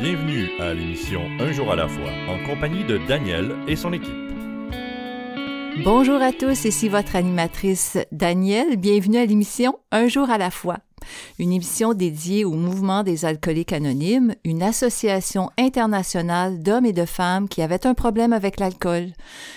Bienvenue à l'émission Un jour à la fois, en compagnie de Daniel et son équipe. Bonjour à tous, ici votre animatrice Danielle. Bienvenue à l'émission Un jour à la fois une émission dédiée au mouvement des alcooliques anonymes, une association internationale d'hommes et de femmes qui avaient un problème avec l'alcool.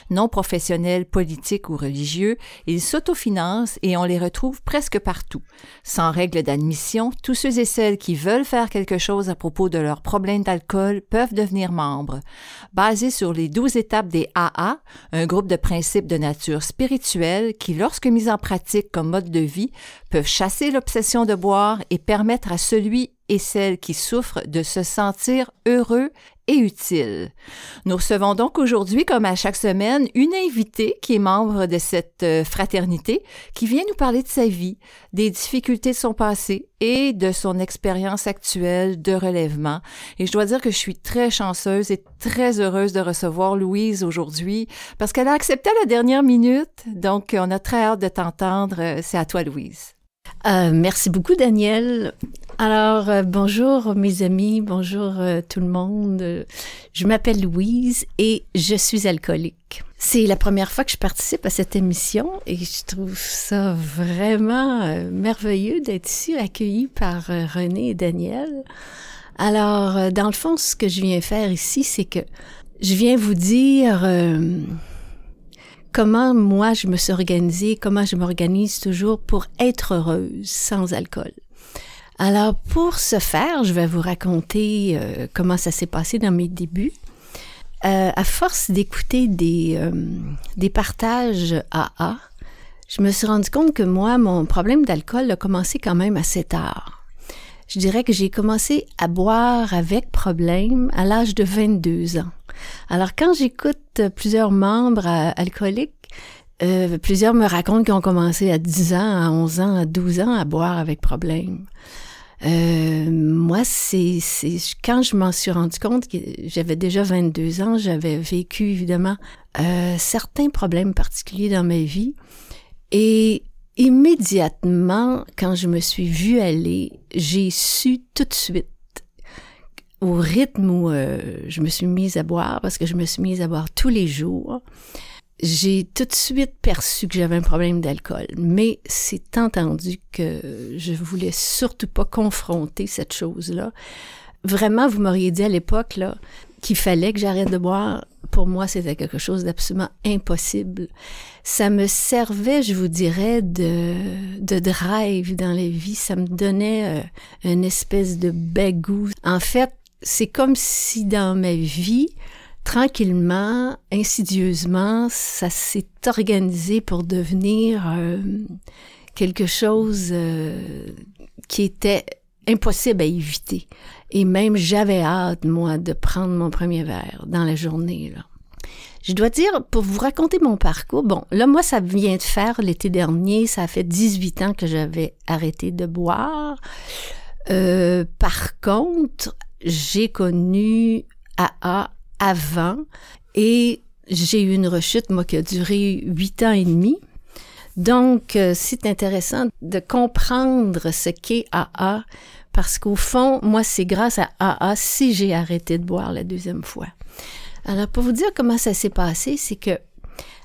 Non professionnels, politiques ou religieux, ils s'autofinancent et on les retrouve presque partout. Sans règle d'admission, tous ceux et celles qui veulent faire quelque chose à propos de leur problème d'alcool peuvent devenir membres. Basé sur les douze étapes des AA, un groupe de principes de nature spirituelle qui, lorsque mis en pratique comme mode de vie, peuvent chasser l'obsession de boire et permettre à celui et celle qui souffrent de se sentir heureux et utile. Nous recevons donc aujourd'hui, comme à chaque semaine, une invitée qui est membre de cette euh, fraternité, qui vient nous parler de sa vie, des difficultés de son passé et de son expérience actuelle de relèvement. Et je dois dire que je suis très chanceuse et très heureuse de recevoir Louise aujourd'hui parce qu'elle a accepté à la dernière minute. Donc, on a très hâte de t'entendre. C'est à toi, Louise. Euh, merci beaucoup, Daniel. Alors, euh, bonjour mes amis, bonjour euh, tout le monde. Je m'appelle Louise et je suis alcoolique. C'est la première fois que je participe à cette émission et je trouve ça vraiment merveilleux d'être ici accueillie par René et Daniel. Alors, dans le fond, ce que je viens faire ici, c'est que je viens vous dire comment moi je me suis organisée, comment je m'organise toujours pour être heureuse sans alcool. Alors pour ce faire, je vais vous raconter euh, comment ça s'est passé dans mes débuts. Euh, à force d'écouter des, euh, des partages AA, je me suis rendu compte que moi, mon problème d'alcool a commencé quand même assez tard. Je dirais que j'ai commencé à boire avec problème à l'âge de 22 ans. Alors quand j'écoute plusieurs membres euh, alcooliques, euh, plusieurs me racontent qu'ils ont commencé à 10 ans, à 11 ans, à 12 ans à boire avec problème. Euh, moi, c'est quand je m'en suis rendu compte que j'avais déjà 22 ans, j'avais vécu évidemment euh, certains problèmes particuliers dans ma vie. Et immédiatement, quand je me suis vue aller, j'ai su tout de suite au rythme où euh, je me suis mise à boire, parce que je me suis mise à boire tous les jours, j'ai tout de suite perçu que j'avais un problème d'alcool. Mais c'est entendu que je voulais surtout pas confronter cette chose-là. Vraiment, vous m'auriez dit à l'époque là qu'il fallait que j'arrête de boire. Pour moi, c'était quelque chose d'absolument impossible. Ça me servait, je vous dirais, de, de drive dans la vie. Ça me donnait euh, une espèce de bagou. En fait, c'est comme si dans ma vie, tranquillement, insidieusement, ça s'est organisé pour devenir euh, quelque chose euh, qui était impossible à éviter. Et même j'avais hâte, moi, de prendre mon premier verre dans la journée. Je dois dire, pour vous raconter mon parcours, bon, là, moi, ça vient de faire l'été dernier, ça fait 18 ans que j'avais arrêté de boire. Euh, par contre, j'ai connu AA avant et j'ai eu une rechute, moi, qui a duré huit ans et demi. Donc, euh, c'est intéressant de comprendre ce qu'est AA parce qu'au fond, moi, c'est grâce à AA si j'ai arrêté de boire la deuxième fois. Alors, pour vous dire comment ça s'est passé, c'est que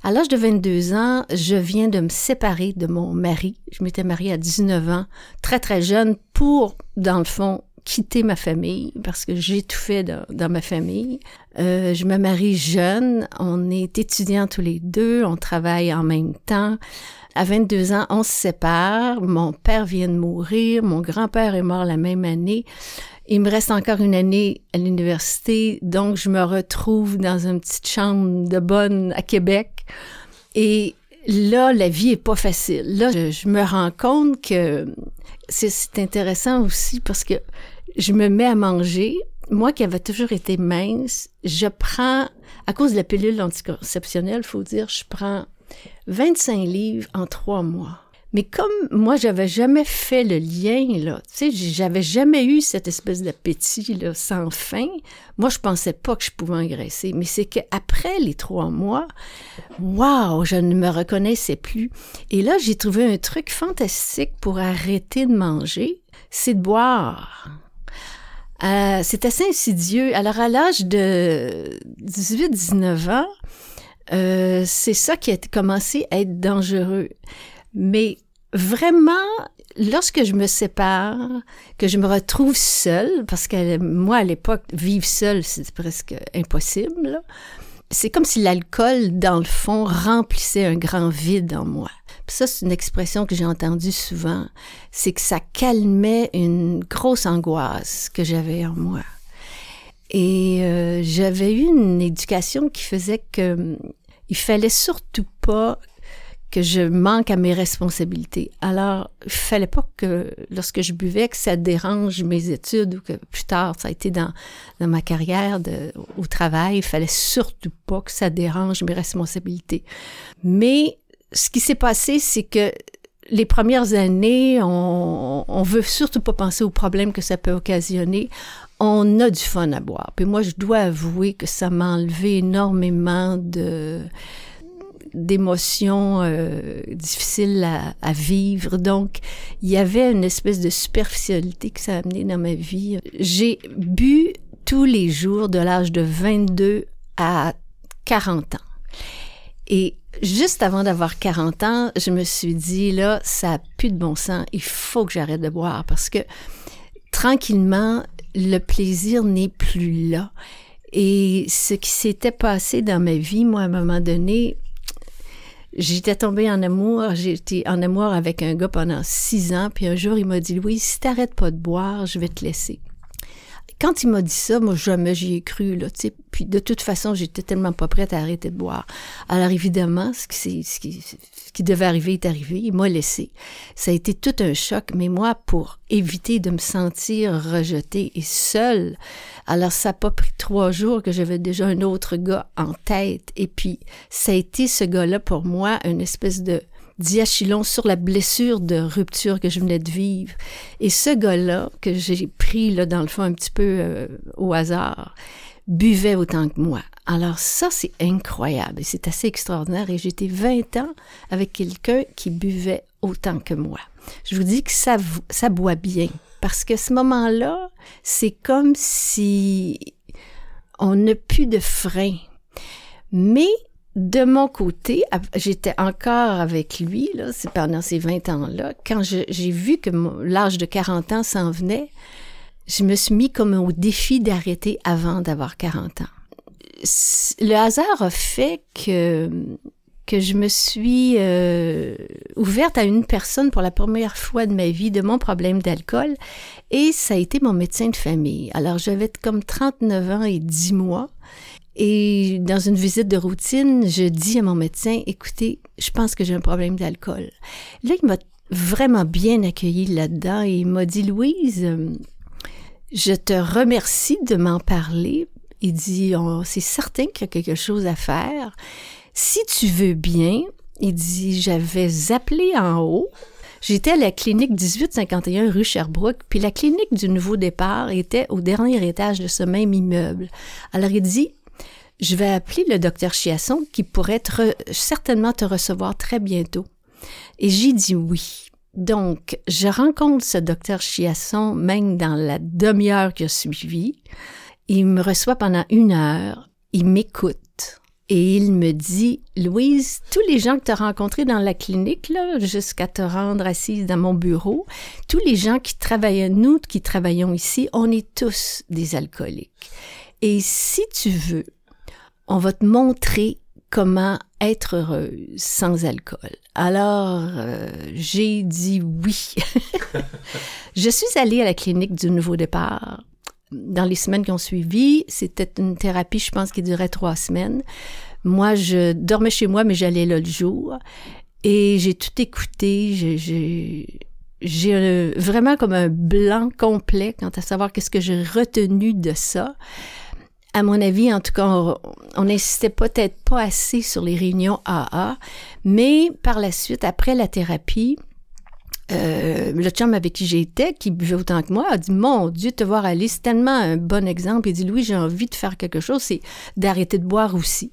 à l'âge de 22 ans, je viens de me séparer de mon mari. Je m'étais mariée à 19 ans, très très jeune, pour, dans le fond, quitter ma famille parce que j'ai tout fait dans, ma famille. Euh, je me marie jeune, on est étudiants tous les deux, on travaille en même temps. À 22 ans, on se sépare. Mon père vient de mourir, mon grand-père est mort la même année. Il me reste encore une année à l'université, donc je me retrouve dans une petite chambre de bonne à Québec. Et là, la vie est pas facile. Là, je me rends compte que c'est intéressant aussi parce que je me mets à manger. Moi qui avais toujours été mince, je prends, à cause de la pilule anticonceptionnelle, faut dire, je prends 25 livres en trois mois. Mais comme moi, j'avais jamais fait le lien, là, tu sais, j'avais jamais eu cette espèce d'appétit, là, sans fin. Moi, je pensais pas que je pouvais engraisser. Mais c'est qu'après les trois mois, waouh, je ne me reconnaissais plus. Et là, j'ai trouvé un truc fantastique pour arrêter de manger, c'est de boire. Euh, c'est assez insidieux. Alors, à l'âge de 18-19 ans, euh, c'est ça qui a commencé à être dangereux. Mais vraiment, lorsque je me sépare, que je me retrouve seule, parce que moi, à l'époque, vivre seule, c'est presque impossible, c'est comme si l'alcool, dans le fond, remplissait un grand vide en moi. Ça, c'est une expression que j'ai entendue souvent, c'est que ça calmait une grosse angoisse que j'avais en moi. Et euh, j'avais eu une éducation qui faisait que hum, il fallait surtout pas que je manque à mes responsabilités. Alors, il fallait pas que, lorsque je buvais, que ça dérange mes études ou que plus tard, ça a été dans, ma carrière au travail, il fallait surtout pas que ça dérange mes responsabilités. Mais ce qui s'est passé, c'est que les premières années, on, on veut surtout pas penser aux problèmes que ça peut occasionner. On a du fun à boire. Puis moi, je dois avouer que ça m'a enlevé énormément de d'émotions euh, difficiles à, à, vivre. Donc, il y avait une espèce de superficialité que ça a amené dans ma vie. J'ai bu tous les jours de l'âge de 22 à 40 ans. Et juste avant d'avoir 40 ans, je me suis dit, là, ça a plus de bon sens. Il faut que j'arrête de boire parce que tranquillement, le plaisir n'est plus là. Et ce qui s'était passé dans ma vie, moi, à un moment donné, J'étais tombée en amour, j'étais en amour avec un gars pendant six ans, puis un jour, il m'a dit, Louise, si t'arrêtes pas de boire, je vais te laisser. Quand il m'a dit ça, moi, jamais j'y ai cru, là, tu sais. Puis, de toute façon, j'étais tellement pas prête à arrêter de boire. Alors, évidemment, ce qui, ce ce qui devait arriver est arrivé. Il m'a laissé. Ça a été tout un choc, mais moi, pour éviter de me sentir rejetée et seule, alors ça n'a pas pris trois jours que j'avais déjà un autre gars en tête. Et puis, ça a été ce gars-là pour moi, une espèce de diachylon sur la blessure de rupture que je venais de vivre. Et ce gars-là, que j'ai pris là, dans le fond un petit peu euh, au hasard, buvait autant que moi. Alors ça, c'est incroyable et c'est assez extraordinaire. Et j'étais 20 ans avec quelqu'un qui buvait autant que moi. Je vous dis que ça, ça boit bien. Parce que ce moment-là, c'est comme si on n'a plus de frein. Mais de mon côté, j'étais encore avec lui, là, pendant ces 20 ans-là. Quand j'ai vu que l'âge de 40 ans s'en venait, je me suis mis comme au défi d'arrêter avant d'avoir 40 ans. Le hasard a fait que que je me suis euh, ouverte à une personne pour la première fois de ma vie de mon problème d'alcool et ça a été mon médecin de famille. Alors j'avais comme 39 ans et 10 mois et dans une visite de routine, je dis à mon médecin, écoutez, je pense que j'ai un problème d'alcool. Là, il m'a vraiment bien accueilli là-dedans et il m'a dit, Louise, euh, je te remercie de m'en parler. Il dit, c'est certain qu'il y a quelque chose à faire. Si tu veux bien, il dit, j'avais appelé en haut. J'étais à la clinique 1851 rue Sherbrooke, puis la clinique du nouveau départ était au dernier étage de ce même immeuble. Alors il dit, je vais appeler le docteur Chiasson qui pourrait certainement te recevoir très bientôt. Et j'ai dit oui. Donc, je rencontre ce docteur Chiasson même dans la demi-heure qui a suivi. Il me reçoit pendant une heure. Il m'écoute. Et il me dit, Louise, tous les gens que tu as rencontrés dans la clinique, là, jusqu'à te rendre assise dans mon bureau, tous les gens qui travaillent, nous qui travaillons ici, on est tous des alcooliques. Et si tu veux on va te montrer comment être heureuse sans alcool. Alors, euh, j'ai dit oui. je suis allée à la clinique du nouveau départ. Dans les semaines qui ont suivi, c'était une thérapie, je pense, qui durait trois semaines. Moi, je dormais chez moi, mais j'allais là le jour. Et j'ai tout écouté. J'ai j'ai vraiment comme un blanc complet quant à savoir qu'est-ce que j'ai retenu de ça à mon avis, en tout cas, on n'insistait peut-être pas assez sur les réunions AA, mais par la suite, après la thérapie, euh, le chum avec qui j'étais, qui buvait autant que moi, a dit Mon Dieu, te voir aller, c'est tellement un bon exemple. Il dit Louis, j'ai envie de faire quelque chose, c'est d'arrêter de boire aussi.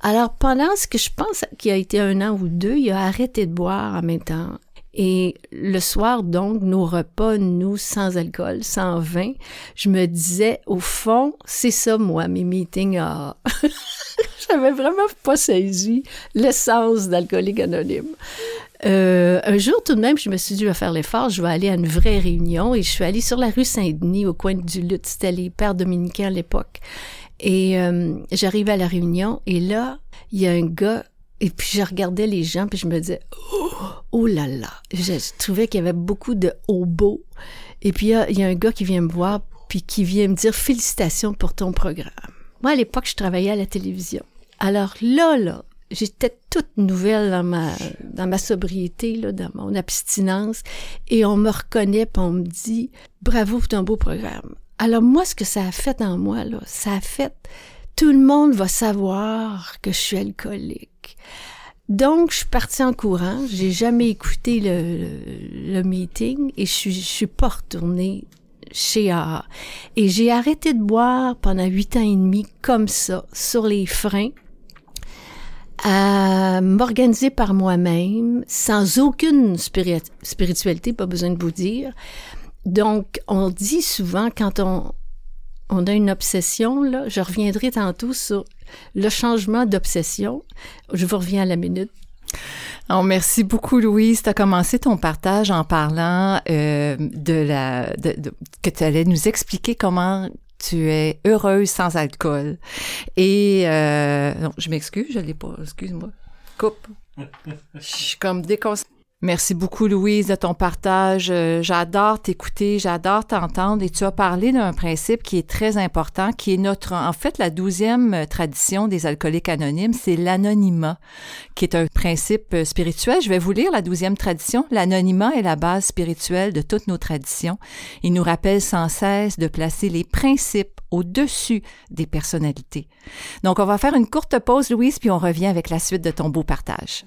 Alors, pendant ce que je pense qu'il a été un an ou deux, il a arrêté de boire en même temps. Et le soir, donc, nos repas, nous, sans alcool, sans vin, je me disais, au fond, c'est ça, moi, mes meetings à... J'avais vraiment pas saisi l'essence d'alcoolique anonyme. Euh, un jour, tout de même, je me suis dit, je vais faire l'effort, je vais aller à une vraie réunion et je suis allée sur la rue Saint-Denis, au coin du Lutte. C'était les pères dominicains à l'époque. Et euh, j'arrive à la réunion et là, il y a un gars et puis je regardais les gens puis je me disais oh, oh là là, je, trouvais qu'il y avait beaucoup de hobos. Et puis il y, a, un gars qui vient me voir puis qui vient me dire félicitations pour ton programme. Moi à l'époque, je travaillais à la télévision. Alors là là, j'étais toute nouvelle dans ma dans ma sobriété là, dans mon abstinence et on me reconnaît puis on me dit bravo pour ton beau programme. Alors moi ce que ça a fait en moi là, ça a fait tout le monde va savoir que je suis alcoolique. Donc, je suis partie en courant. J'ai jamais écouté le, le, meeting et je je suis pas retournée chez AA. Et j'ai arrêté de boire pendant huit ans et demi comme ça, sur les freins, à m'organiser par moi-même, sans aucune spiritualité, pas besoin de vous dire. Donc, on dit souvent quand on, on a une obsession, là, je reviendrai tantôt sur le changement d'obsession. Je vous reviens à la minute. Oh, merci beaucoup, Louise. Tu as commencé ton partage en parlant euh, de la que tu allais nous expliquer comment tu es heureuse sans alcool. Et euh, non, je m'excuse, je l'ai pas. Excuse-moi. Coupe. Je suis comme déconcentrée. Merci beaucoup, Louise, de ton partage. Euh, j'adore t'écouter, j'adore t'entendre et tu as parlé d'un principe qui est très important, qui est notre, en fait, la douzième euh, tradition des alcooliques anonymes, c'est l'anonymat, qui est un principe euh, spirituel. Je vais vous lire la douzième tradition. L'anonymat est la base spirituelle de toutes nos traditions. Il nous rappelle sans cesse de placer les principes au-dessus des personnalités. Donc, on va faire une courte pause, Louise, puis on revient avec la suite de ton beau partage.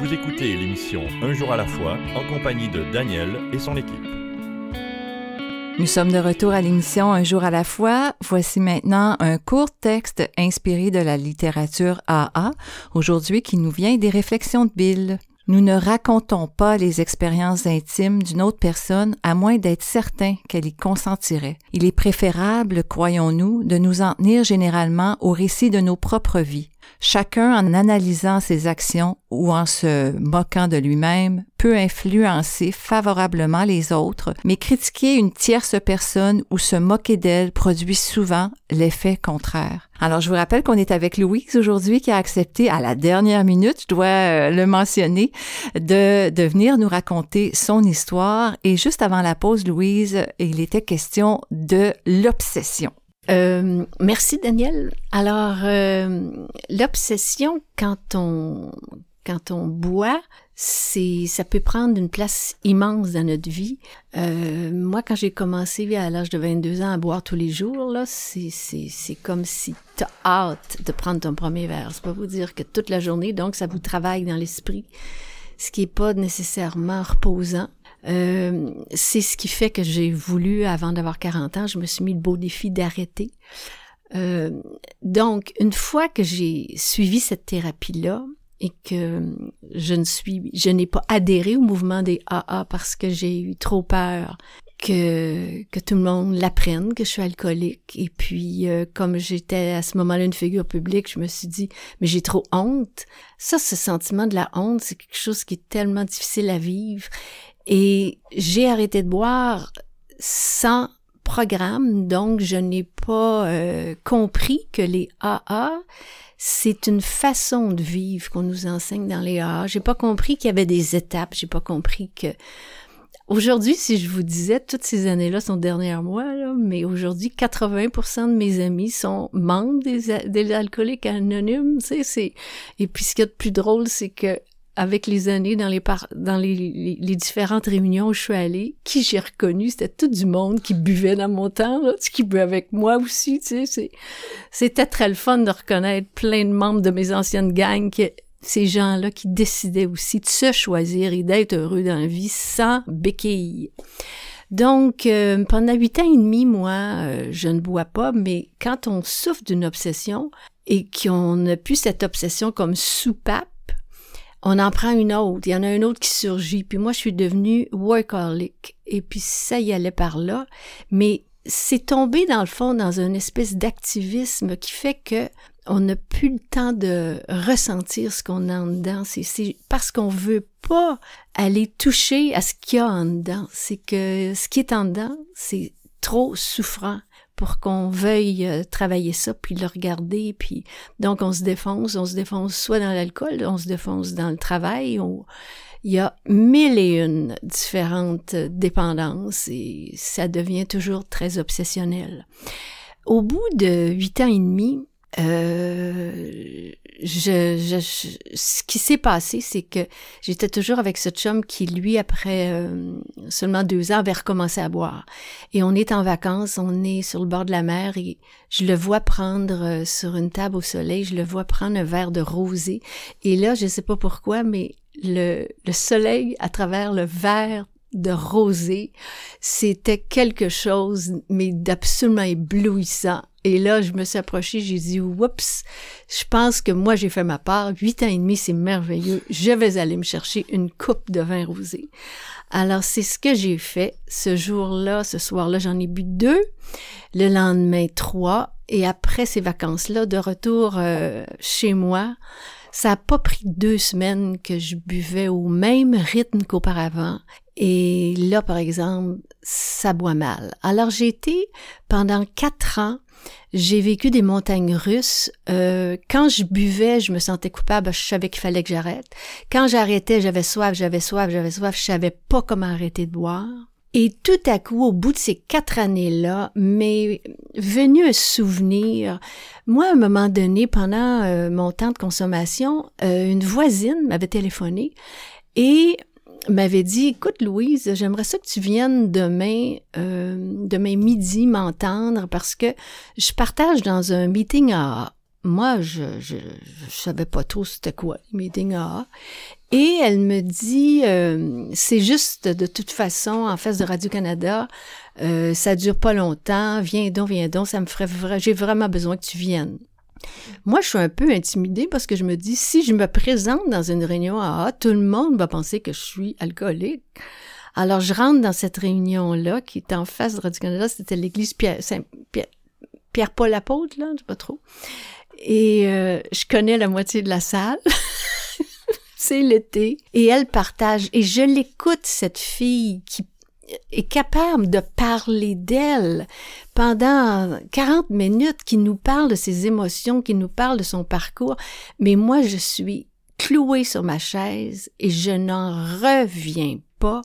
Vous écoutez l'émission Un jour à la fois en compagnie de Daniel et son équipe. Nous sommes de retour à l'émission Un jour à la fois. Voici maintenant un court texte inspiré de la littérature AA, aujourd'hui qui nous vient des réflexions de Bill. Nous ne racontons pas les expériences intimes d'une autre personne à moins d'être certain qu'elle y consentirait. Il est préférable, croyons-nous, de nous en tenir généralement au récit de nos propres vies. Chacun, en analysant ses actions ou en se moquant de lui-même, peut influencer favorablement les autres, mais critiquer une tierce personne ou se moquer d'elle produit souvent l'effet contraire. Alors, je vous rappelle qu'on est avec Louise aujourd'hui qui a accepté à la dernière minute, je dois euh, le mentionner, de, de venir nous raconter son histoire. Et juste avant la pause, Louise, il était question de l'obsession. Euh, merci Daniel. Alors euh, l'obsession quand on quand on boit, c'est ça peut prendre une place immense dans notre vie. Euh, moi, quand j'ai commencé à l'âge de 22 ans à boire tous les jours, là, c'est c'est comme si t'as hâte de prendre ton premier verre. C'est pas vous dire que toute la journée, donc ça vous travaille dans l'esprit, ce qui est pas nécessairement reposant. Euh, c'est ce qui fait que j'ai voulu, avant d'avoir 40 ans, je me suis mis le beau défi d'arrêter. Euh, donc, une fois que j'ai suivi cette thérapie-là et que je ne suis, je n'ai pas adhéré au mouvement des AA parce que j'ai eu trop peur que, que tout le monde l'apprenne, que je suis alcoolique. Et puis, euh, comme j'étais à ce moment-là une figure publique, je me suis dit, mais j'ai trop honte. Ça, ce sentiment de la honte, c'est quelque chose qui est tellement difficile à vivre. Et j'ai arrêté de boire sans programme, donc je n'ai pas euh, compris que les AA, c'est une façon de vivre qu'on nous enseigne dans les AA. J'ai pas compris qu'il y avait des étapes, j'ai pas compris que Aujourd'hui, si je vous disais, toutes ces années-là sont derrière moi, là, mais aujourd'hui, 80% de mes amis sont membres des, des alcooliques anonymes, tu sais, c'est, et puis ce qui est le plus drôle, c'est que avec les années, dans les dans les, les, différentes réunions où je suis allée, qui j'ai reconnu, c'était tout du monde qui buvait dans mon temps, là, qui buvait avec moi aussi, tu sais. C'était très le fun de reconnaître plein de membres de mes anciennes gangs qui, ces gens-là qui décidaient aussi de se choisir et d'être heureux dans la vie sans béquille. Donc, euh, pendant huit ans et demi, moi, euh, je ne bois pas, mais quand on souffre d'une obsession et qu'on n'a plus cette obsession comme soupape, on en prend une autre. Il y en a une autre qui surgit. Puis moi, je suis devenue workaholic. Et puis ça y allait par là. Mais c'est tombé dans le fond dans une espèce d'activisme qui fait que on n'a plus le temps de ressentir ce qu'on a en dedans. C'est parce qu'on veut pas aller toucher à ce qu'il y a en dedans. C'est que ce qui est en dedans, c'est trop souffrant pour qu'on veuille euh, travailler ça puis le regarder puis donc on se défonce on se défonce soit dans l'alcool on se défonce dans le travail il y a mille et une différentes dépendances et ça devient toujours très obsessionnel. Au bout de huit ans et demi euh, je, je, ce qui s'est passé, c'est que j'étais toujours avec ce chum qui, lui, après euh, seulement deux ans, avait recommencé à boire. Et on est en vacances, on est sur le bord de la mer et je le vois prendre euh, sur une table au soleil, je le vois prendre un verre de rosé. Et là, je sais pas pourquoi, mais le, le soleil à travers le verre de rosé, c'était quelque chose, mais d'absolument éblouissant. Et là, je me suis approchée, j'ai dit, oups, je pense que moi, j'ai fait ma part. Huit ans et demi, c'est merveilleux. Je vais aller me chercher une coupe de vin rosé. Alors, c'est ce que j'ai fait. Ce jour-là, ce soir-là, j'en ai bu deux. Le lendemain, trois. Et après ces vacances-là, de retour euh, chez moi, ça a pas pris deux semaines que je buvais au même rythme qu'auparavant. Et là, par exemple, ça boit mal. Alors, j'ai été pendant quatre ans j'ai vécu des montagnes russes. Euh, quand je buvais, je me sentais coupable, je savais qu'il fallait que j'arrête. Quand j'arrêtais, j'avais soif, j'avais soif, j'avais soif, je savais pas comment arrêter de boire. Et tout à coup, au bout de ces quatre années-là, m'est venu un souvenir. Moi, à un moment donné, pendant euh, mon temps de consommation, euh, une voisine m'avait téléphoné et m'avait dit écoute Louise j'aimerais ça que tu viennes demain euh, demain midi m'entendre parce que je partage dans un meeting à moi je, je, savais pas trop c'était quoi meeting à et elle me dit euh, c'est juste de toute façon en face de Radio Canada euh, ça dure pas longtemps viens donc viens donc ça me ferait j'ai vraiment besoin que tu viennes moi, je suis un peu intimidée parce que je me dis, si je me présente dans une réunion à A, tout le monde va penser que je suis alcoolique. Alors, je rentre dans cette réunion-là, qui est en face de Radio-Canada, c'était l'église Pierre, Pierre, Pierre-Paul Apôtre, là, je sais pas trop. Et euh, je connais la moitié de la salle. C'est l'été. Et elle partage. Et je l'écoute, cette fille qui est capable de parler d'elle pendant 40 minutes, qui nous parle de ses émotions, qui nous parle de son parcours, mais moi je suis clouée sur ma chaise et je n'en reviens pas.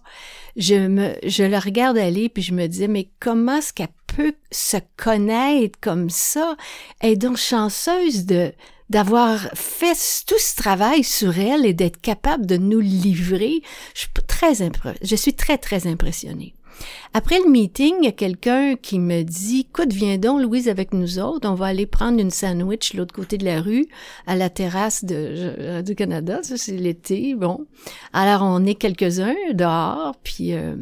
Je me, je la regarde aller puis je me dis mais comment est-ce qu'elle peut se connaître comme ça? Elle est donc chanceuse de, d'avoir fait tout ce travail sur elle et d'être capable de nous livrer. Je suis très, je suis très, très impressionnée. Après le meeting, il y a quelqu'un qui me dit, écoute, viens donc, Louise, avec nous autres, on va aller prendre une sandwich l'autre côté de la rue, à la terrasse de, du Canada, ça c'est l'été, bon. Alors, on est quelques-uns dehors, puis euh,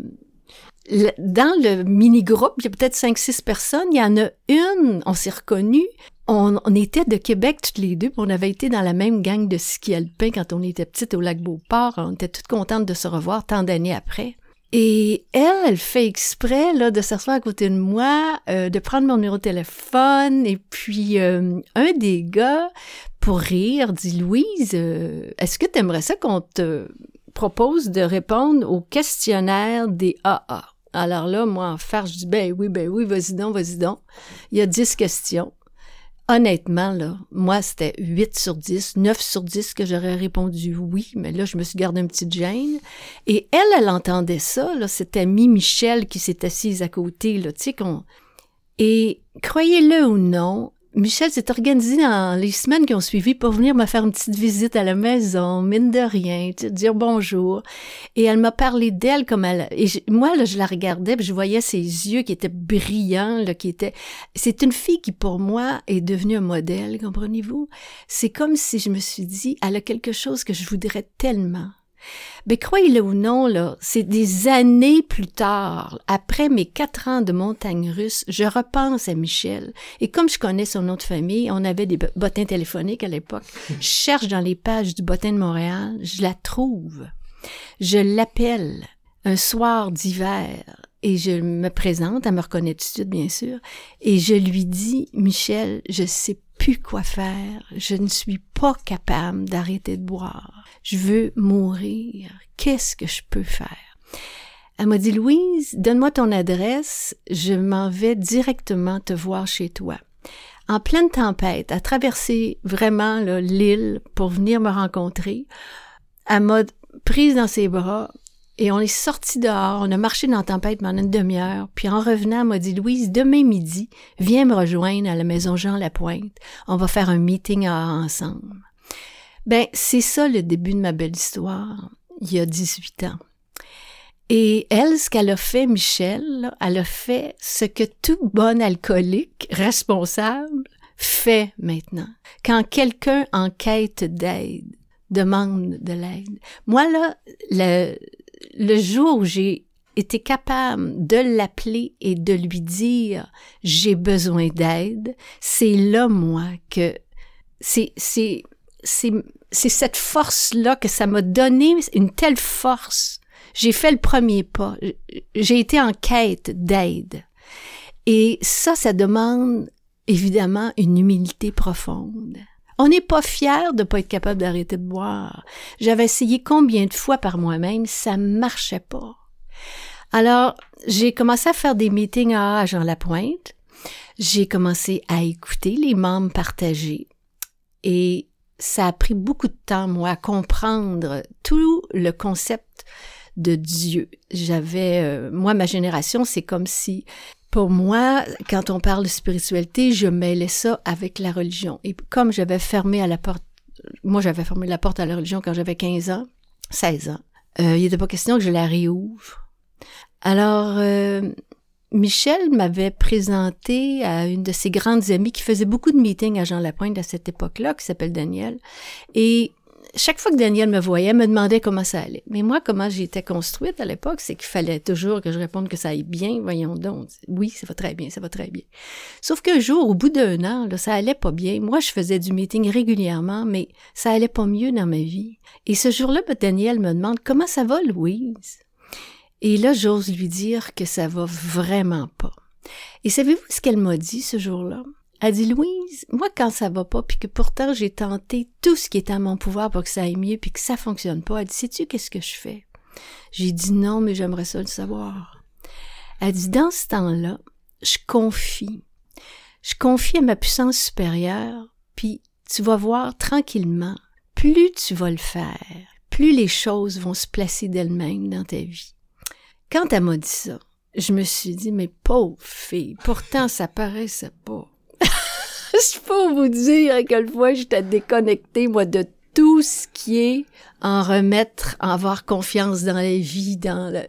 dans le mini-groupe, il y a peut-être cinq, six personnes, il y en a une, on s'est reconnu, on, était de Québec toutes les deux, on avait été dans la même gang de ski alpin quand on était petites au lac Beauport. On était toutes contentes de se revoir tant d'années après. Et elle, elle fait exprès là de s'asseoir à côté de moi, euh, de prendre mon numéro de téléphone. Et puis euh, un des gars, pour rire, dit Louise, euh, est-ce que tu aimerais ça qu'on te propose de répondre au questionnaire des AA? Alors là, moi, en faire, je dis, ben oui, ben oui, vas-y donc, vas-y donc. Il y a dix questions. Honnêtement, là, moi, c'était 8 sur 10, 9 sur 10 que j'aurais répondu oui, mais là, je me suis gardé une petite gêne. Et elle, elle entendait ça, là, c'était Mi Michel qui s'est assise à côté, là, tu sais, qu'on... Et croyez-le ou non, Michel s'est organisé dans les semaines qui ont suivi pour venir me faire une petite visite à la maison, mine de rien, dire bonjour. Et elle m'a parlé d'elle comme elle. Et moi, là, je la regardais, puis je voyais ses yeux qui étaient brillants, là, qui étaient. C'est une fille qui, pour moi, est devenue un modèle, comprenez-vous? C'est comme si je me suis dit, elle a quelque chose que je voudrais tellement. Mais croyez-le ou non, là, c'est des années plus tard, après mes quatre ans de montagne russe, je repense à Michel. Et comme je connais son nom de famille, on avait des bottins téléphoniques à l'époque. Je cherche dans les pages du bottin de Montréal, je la trouve. Je l'appelle un soir d'hiver et je me présente, elle me reconnaît tout de suite, bien sûr, et je lui dis, Michel, je sais quoi faire, je ne suis pas capable d'arrêter de boire je veux mourir. Qu'est-ce que je peux faire? Elle m'a dit, Louise, donne-moi ton adresse, je m'en vais directement te voir chez toi. En pleine tempête, à traverser vraiment l'île pour venir me rencontrer, elle m'a prise dans ses bras et on est sorti dehors, on a marché dans la tempête pendant une demi-heure, puis en revenant, m'a dit, Louise, demain midi, viens me rejoindre à la maison Jean Lapointe, on va faire un meeting ensemble. Ben, c'est ça le début de ma belle histoire, il y a 18 ans. Et elle, ce qu'elle a fait, Michel, elle a fait ce que tout bon alcoolique responsable fait maintenant. Quand quelqu'un en quête d'aide, demande de l'aide. Moi, là, le, le jour où j'ai été capable de l'appeler et de lui dire j'ai besoin d'aide, c'est là, moi, que c'est, c'est, c'est, cette force-là que ça m'a donné une telle force. J'ai fait le premier pas. J'ai été en quête d'aide. Et ça, ça demande évidemment une humilité profonde. On n'est pas fier de pas être capable d'arrêter de boire. J'avais essayé combien de fois par moi-même, ça marchait pas. Alors, j'ai commencé à faire des meetings à Jean Lapointe. J'ai commencé à écouter les membres partager. Et ça a pris beaucoup de temps, moi, à comprendre tout le concept de Dieu. J'avais, euh, moi, ma génération, c'est comme si, pour moi, quand on parle de spiritualité, je mêlais ça avec la religion. Et comme j'avais fermé à la porte, moi, j'avais fermé la porte à la religion quand j'avais 15 ans, 16 ans, euh, il n'était pas question que je la réouvre. Alors, euh, Michel m'avait présenté à une de ses grandes amies qui faisait beaucoup de meetings à Jean Lapointe à cette époque-là, qui s'appelle Daniel. Et chaque fois que Daniel me voyait, me demandait comment ça allait. Mais moi, comment j'étais construite à l'époque, c'est qu'il fallait toujours que je réponde que ça aille bien. Voyons donc. Oui, ça va très bien, ça va très bien. Sauf qu'un jour, au bout d'un an, là, ça allait pas bien. Moi, je faisais du meeting régulièrement, mais ça allait pas mieux dans ma vie. Et ce jour-là, Daniel me demande comment ça va, Louise? Et là, j'ose lui dire que ça va vraiment pas. Et savez-vous ce qu'elle m'a dit ce jour-là? Elle dit, Louise, moi, quand ça va pas, puis que pourtant j'ai tenté tout ce qui est à mon pouvoir pour que ça aille mieux, puis que ça fonctionne pas, elle dit, sais-tu qu'est-ce que je fais? J'ai dit non, mais j'aimerais ça le savoir. Elle dit, dans ce temps-là, je confie. Je confie à ma puissance supérieure, puis tu vas voir tranquillement, plus tu vas le faire, plus les choses vont se placer d'elles-mêmes dans ta vie. Quand elle m'a dit ça, je me suis dit, mais pauvre fille, pourtant ça paraissait pas. Je peux vous dire à quelle fois j'étais déconnectée, moi, de tout ce qui est en remettre, en avoir confiance dans la vie, dans le,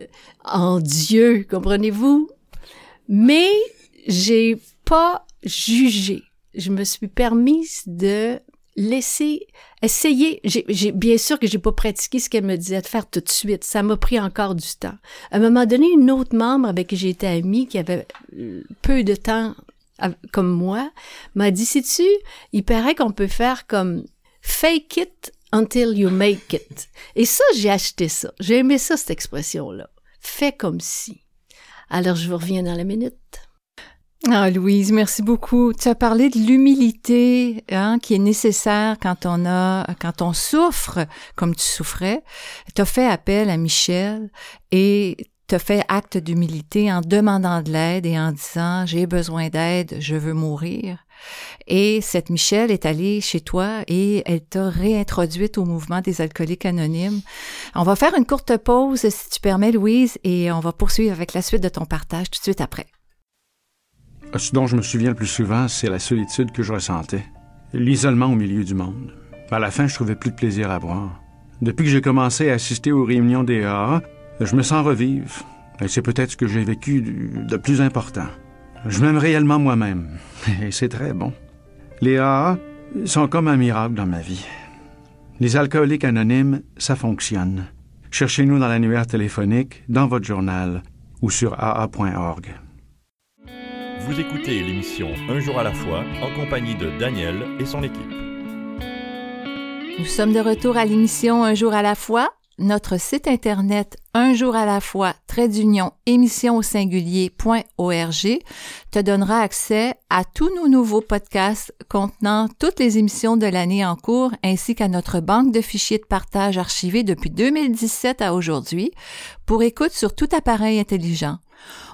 en Dieu, comprenez-vous? Mais j'ai pas jugé. Je me suis permise de laisser essayer. J'ai, bien sûr que j'ai pas pratiqué ce qu'elle me disait de faire tout de suite. Ça m'a pris encore du temps. À un moment donné, une autre membre avec qui j'étais amie, qui avait euh, peu de temps comme moi, m'a dit, sais-tu, il paraît qu'on peut faire comme fake it until you make it. Et ça, j'ai acheté ça. J'ai aimé ça, cette expression-là. Fais comme si. Alors, je vous reviens dans la minute. Ah, Louise, merci beaucoup. Tu as parlé de l'humilité hein, qui est nécessaire quand on a, quand on souffre comme tu souffrais. Tu as fait appel à Michel et as fait acte d'humilité en demandant de l'aide et en disant j'ai besoin d'aide, je veux mourir. Et cette Michel est allée chez toi et elle t'a réintroduite au mouvement des alcooliques anonymes. On va faire une courte pause, si tu permets, Louise, et on va poursuivre avec la suite de ton partage tout de suite après. Ce dont je me souviens le plus souvent, c'est la solitude que je ressentais. L'isolement au milieu du monde. À la fin, je trouvais plus de plaisir à boire. Depuis que j'ai commencé à assister aux réunions des AA, je me sens revivre. Et c'est peut-être ce que j'ai vécu de plus important. Je m'aime réellement moi-même. Et c'est très bon. Les AA sont comme un miracle dans ma vie. Les alcooliques anonymes, ça fonctionne. Cherchez-nous dans l'annuaire téléphonique, dans votre journal ou sur aa.org. Vous écoutez l'émission Un jour à la fois en compagnie de Daniel et son équipe. Nous sommes de retour à l'émission Un jour à la fois. Notre site internet un jour à la fois, trait d'union, au singulier.org te donnera accès à tous nos nouveaux podcasts contenant toutes les émissions de l'année en cours ainsi qu'à notre banque de fichiers de partage archivés depuis 2017 à aujourd'hui pour écoute sur tout appareil intelligent.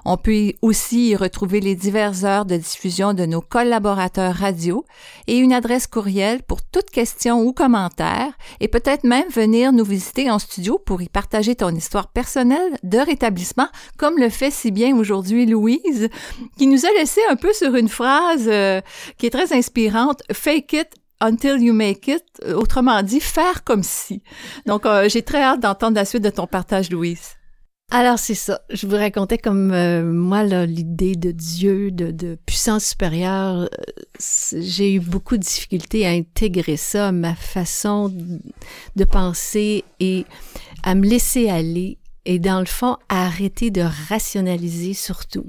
On peut aussi y retrouver les diverses heures de diffusion de nos collaborateurs radio et une adresse courriel pour toute question ou commentaire et peut-être même venir nous visiter en studio pour y partager ton histoire personnelle de rétablissement comme le fait si bien aujourd'hui Louise qui nous a laissé un peu sur une phrase euh, qui est très inspirante fake it until you make it, autrement dit, faire comme si. Donc, euh, j'ai très hâte d'entendre la suite de ton partage, Louise. Alors c'est ça. Je vous racontais comme euh, moi l'idée de Dieu, de, de puissance supérieure. Euh, j'ai eu beaucoup de difficultés à intégrer ça, ma façon de penser et à me laisser aller et dans le fond à arrêter de rationaliser surtout.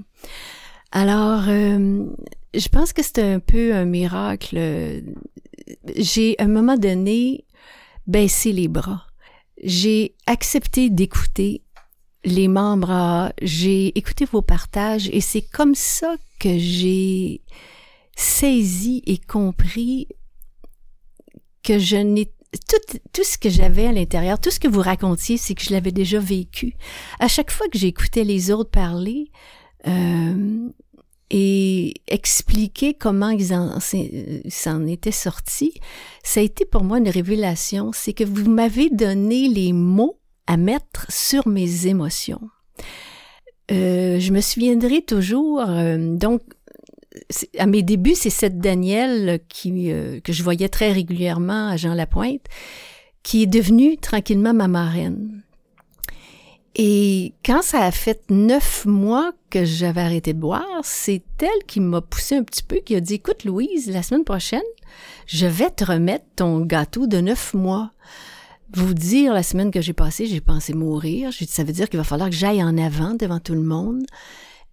Alors euh, je pense que c'était un peu un miracle. J'ai à un moment donné baissé les bras. J'ai accepté d'écouter les membres, j'ai écouté vos partages et c'est comme ça que j'ai saisi et compris que je n'ai tout, tout ce que j'avais à l'intérieur, tout ce que vous racontiez, c'est que je l'avais déjà vécu. À chaque fois que j'écoutais les autres parler euh, et expliquer comment ils s'en étaient sortis, ça a été pour moi une révélation. C'est que vous m'avez donné les mots à mettre sur mes émotions. Euh, je me souviendrai toujours, euh, donc, à mes débuts, c'est cette Danielle qui, euh, que je voyais très régulièrement à Jean Lapointe, qui est devenue tranquillement ma marraine. Et quand ça a fait neuf mois que j'avais arrêté de boire, c'est elle qui m'a poussé un petit peu, qui a dit, écoute Louise, la semaine prochaine, je vais te remettre ton gâteau de neuf mois vous dire la semaine que j'ai passée, j'ai pensé mourir. Ça veut dire qu'il va falloir que j'aille en avant devant tout le monde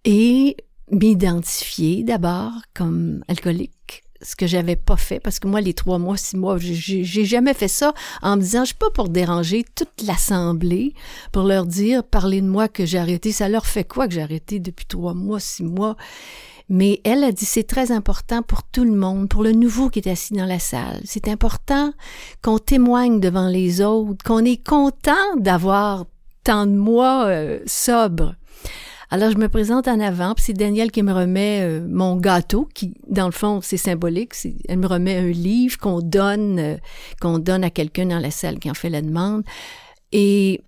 et m'identifier d'abord comme alcoolique, ce que j'avais pas fait parce que moi les trois mois, six mois, j'ai jamais fait ça en me disant je suis pas pour déranger toute l'assemblée pour leur dire parler de moi que j'ai arrêté. Ça leur fait quoi que j'ai arrêté depuis trois mois, six mois? Mais elle a dit c'est très important pour tout le monde, pour le nouveau qui est assis dans la salle. C'est important qu'on témoigne devant les autres, qu'on est content d'avoir tant de mois euh, sobres. Alors je me présente en avant, puis c'est Daniel qui me remet euh, mon gâteau, qui dans le fond c'est symbolique. Elle me remet un livre qu'on donne, euh, qu'on donne à quelqu'un dans la salle qui en fait la demande. Et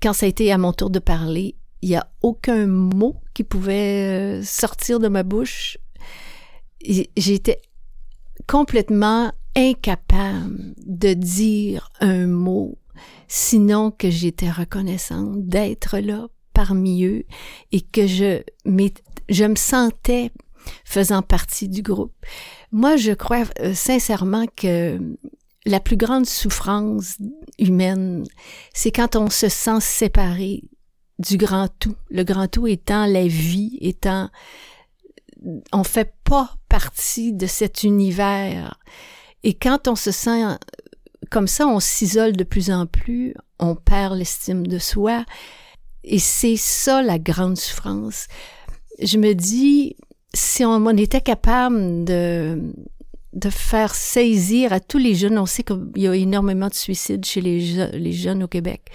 quand ça a été à mon tour de parler, il n'y a aucun mot qui pouvait euh, sortir de ma bouche. J'étais complètement incapable de dire un mot, sinon que j'étais reconnaissante d'être là parmi eux et que je, je me sentais faisant partie du groupe. Moi, je crois euh, sincèrement que la plus grande souffrance humaine, c'est quand on se sent séparé du grand tout. Le grand tout étant la vie, étant on fait pas partie de cet univers. Et quand on se sent comme ça, on s'isole de plus en plus, on perd l'estime de soi. Et c'est ça la grande souffrance. Je me dis, si on, était capable de, de faire saisir à tous les jeunes, on sait qu'il y a énormément de suicides chez les, les jeunes au Québec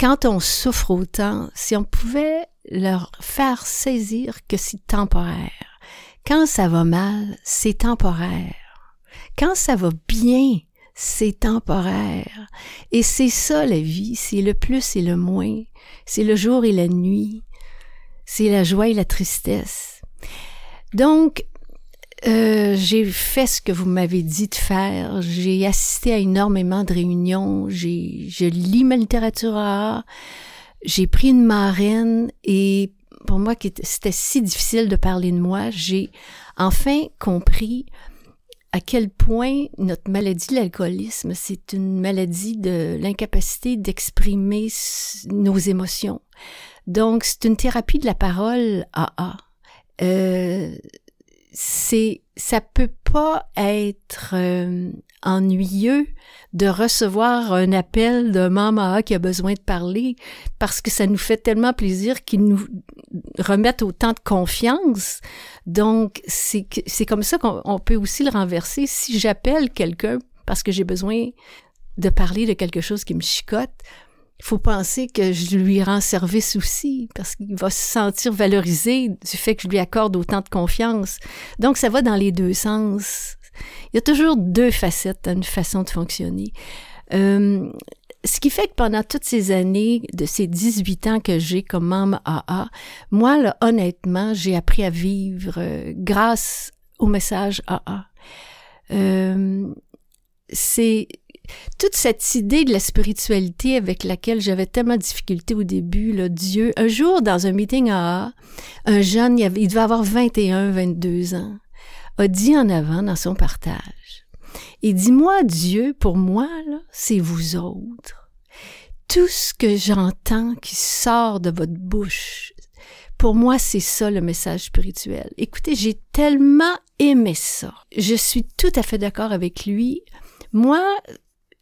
quand on souffre autant, si on pouvait leur faire saisir que c'est temporaire. Quand ça va mal, c'est temporaire. Quand ça va bien, c'est temporaire. Et c'est ça la vie, c'est le plus et le moins, c'est le jour et la nuit, c'est la joie et la tristesse. Donc, euh, j'ai fait ce que vous m'avez dit de faire. J'ai assisté à énormément de réunions. J'ai, je lis ma littérature à J'ai pris une marraine et pour moi, c'était si difficile de parler de moi, j'ai enfin compris à quel point notre maladie l'alcoolisme, c'est une maladie de l'incapacité d'exprimer nos émotions. Donc, c'est une thérapie de la parole AA. Euh, c'est, ça peut pas être euh, ennuyeux de recevoir un appel d'un maman qui a besoin de parler parce que ça nous fait tellement plaisir qu'il nous remette autant de confiance. Donc, c'est, c'est comme ça qu'on peut aussi le renverser. Si j'appelle quelqu'un parce que j'ai besoin de parler de quelque chose qui me chicote, il faut penser que je lui rends service aussi parce qu'il va se sentir valorisé du fait que je lui accorde autant de confiance. Donc, ça va dans les deux sens. Il y a toujours deux facettes à une façon de fonctionner. Euh, ce qui fait que pendant toutes ces années, de ces 18 ans que j'ai comme membre AA, moi, là, honnêtement, j'ai appris à vivre euh, grâce au message AA. Euh, c'est toute cette idée de la spiritualité avec laquelle j'avais tellement de difficultés au début, là, Dieu, un jour dans un meeting AA, un jeune, il, avait, il devait avoir 21, 22 ans, a dit en avant dans son partage, et dis-moi Dieu, pour moi, c'est vous autres. Tout ce que j'entends qui sort de votre bouche, pour moi, c'est ça le message spirituel. Écoutez, j'ai tellement aimé ça. Je suis tout à fait d'accord avec lui. Moi,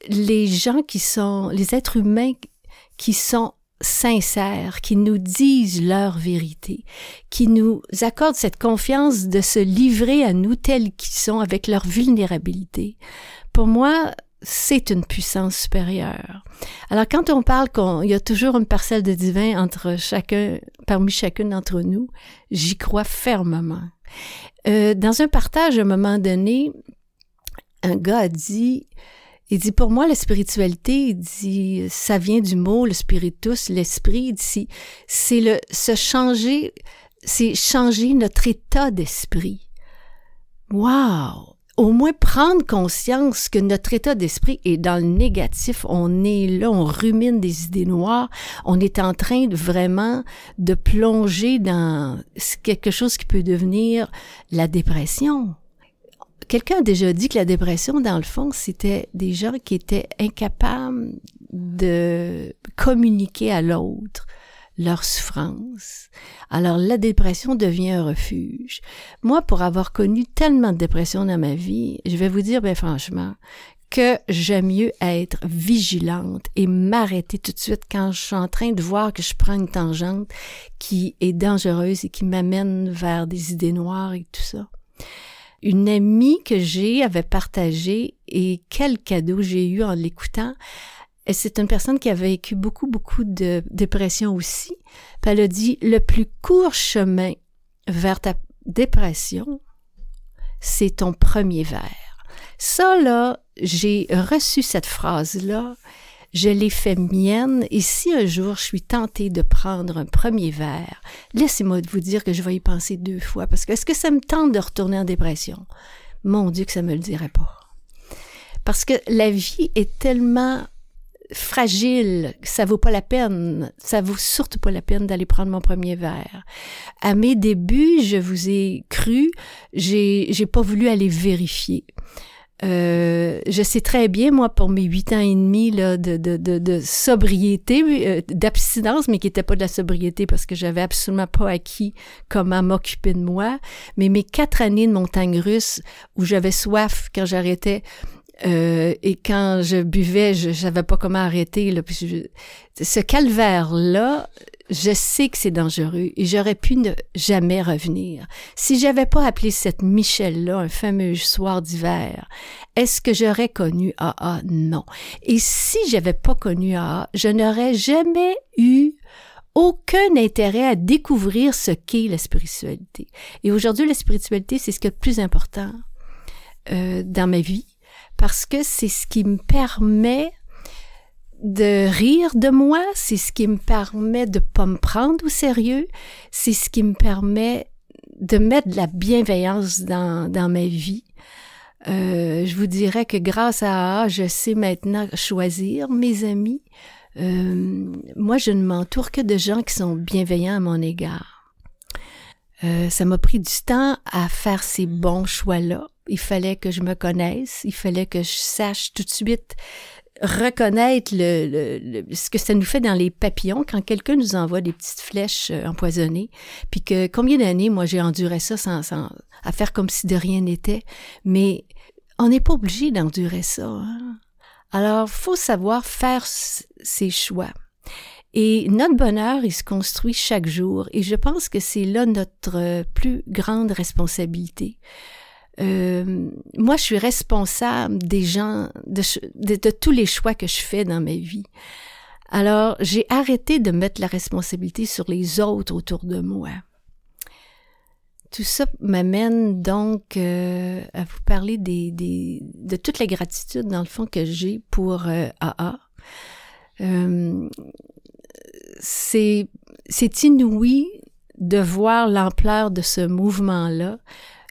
les gens qui sont, les êtres humains qui sont sincères, qui nous disent leur vérité, qui nous accordent cette confiance de se livrer à nous tels qu'ils sont avec leur vulnérabilité. Pour moi, c'est une puissance supérieure. Alors quand on parle qu'il y a toujours une parcelle de divin entre chacun, parmi chacun d'entre nous, j'y crois fermement. Euh, dans un partage à un moment donné, un gars a dit il dit, pour moi, la spiritualité, il dit, ça vient du mot, le spiritus, l'esprit, dit, c'est le, se changer, c'est changer notre état d'esprit. Wow! Au moins prendre conscience que notre état d'esprit est dans le négatif. On est là, on rumine des idées noires. On est en train de vraiment de plonger dans quelque chose qui peut devenir la dépression quelqu'un a déjà dit que la dépression, dans le fond, c'était des gens qui étaient incapables de communiquer à l'autre leur souffrance. Alors la dépression devient un refuge. Moi, pour avoir connu tellement de dépression dans ma vie, je vais vous dire, ben franchement, que j'aime mieux être vigilante et m'arrêter tout de suite quand je suis en train de voir que je prends une tangente qui est dangereuse et qui m'amène vers des idées noires et tout ça une amie que j'ai avait partagé et quel cadeau j'ai eu en l'écoutant. C'est une personne qui avait vécu beaucoup, beaucoup de dépression aussi. Puis elle a dit, le plus court chemin vers ta dépression, c'est ton premier verre. Ça, là, j'ai reçu cette phrase-là je l'ai fait mienne et si un jour je suis tentée de prendre un premier verre, laissez-moi vous dire que je vais y penser deux fois parce que est-ce que ça me tente de retourner en dépression? Mon Dieu que ça me le dirait pas. Parce que la vie est tellement fragile, ça vaut pas la peine, ça vaut surtout pas la peine d'aller prendre mon premier verre. À mes débuts, je vous ai cru, j'ai j'ai pas voulu aller vérifier. Euh, je sais très bien, moi, pour mes huit ans et demi là, de, de, de, sobriété, euh, d'abstinence, mais qui n'était pas de la sobriété parce que j'avais absolument pas acquis comment m'occuper de moi. Mais mes quatre années de montagne russe où j'avais soif quand j'arrêtais euh, et quand je buvais, je savais pas comment arrêter. Là, ce calvaire-là, je sais que c'est dangereux et j'aurais pu ne jamais revenir. Si j'avais pas appelé cette Michelle-là un fameux soir d'hiver, est-ce que j'aurais connu AA? Non. Et si j'avais pas connu AA, je n'aurais jamais eu aucun intérêt à découvrir ce qu'est la spiritualité. Et aujourd'hui, la spiritualité, c'est ce qui est le plus important euh, dans ma vie parce que c'est ce qui me permet de rire de moi, c'est ce qui me permet de pas me prendre au sérieux, c'est ce qui me permet de mettre de la bienveillance dans, dans ma vie. Euh, je vous dirais que grâce à AA, je sais maintenant choisir mes amis. Euh, moi, je ne m'entoure que de gens qui sont bienveillants à mon égard. Euh, ça m'a pris du temps à faire ces bons choix-là. Il fallait que je me connaisse, il fallait que je sache tout de suite reconnaître le, ce que ça nous fait dans les papillons quand quelqu'un nous envoie des petites flèches euh, empoisonnées, puis que combien d'années moi j'ai enduré ça sans, sans à faire comme si de rien n'était, mais on n'est pas obligé d'endurer ça. Hein? Alors faut savoir faire ses choix. Et notre bonheur, il se construit chaque jour, et je pense que c'est là notre euh, plus grande responsabilité. Euh, moi, je suis responsable des gens, de, tous les choix que je fais dans ma vie. Alors, j'ai arrêté de mettre la responsabilité sur les autres autour de moi. Tout ça m'amène donc euh, à vous parler des, des, de toute la gratitude, dans le fond, que j'ai pour euh, AA. Euh, c'est inouï de voir l'ampleur de ce mouvement-là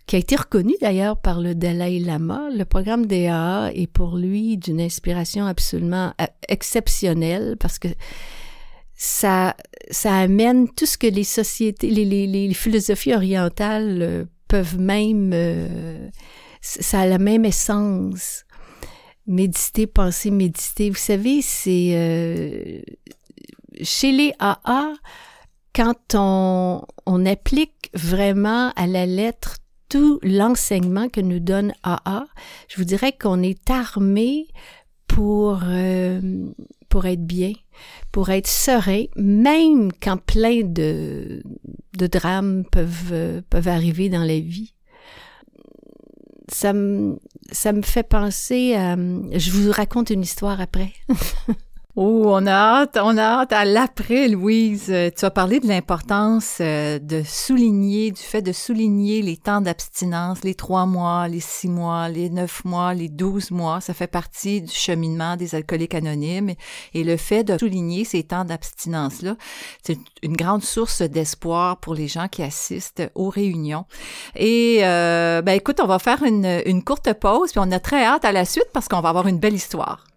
qui a été reconnu d'ailleurs par le Dalai Lama. Le programme DAA est pour lui d'une inspiration absolument euh, exceptionnelle parce que ça, ça amène tout ce que les sociétés, les, philosophies orientales euh, peuvent même, euh, ça a la même essence. Méditer, penser, méditer. Vous savez, c'est chez les AA, quand on, on applique vraiment à la lettre tout l'enseignement que nous donne AA, je vous dirais qu'on est armé pour euh, pour être bien, pour être serein, même quand plein de de drames peuvent euh, peuvent arriver dans la vie. Ça me ça me fait penser à je vous raconte une histoire après. Oh, on a hâte, on a hâte à l'après, Louise. Euh, tu as parlé de l'importance euh, de souligner, du fait de souligner les temps d'abstinence, les trois mois, les six mois, les neuf mois, les douze mois. Ça fait partie du cheminement des alcooliques anonymes. Et le fait de souligner ces temps d'abstinence-là, c'est une grande source d'espoir pour les gens qui assistent aux réunions. Et, euh, ben écoute, on va faire une, une courte pause, puis on a très hâte à la suite parce qu'on va avoir une belle histoire.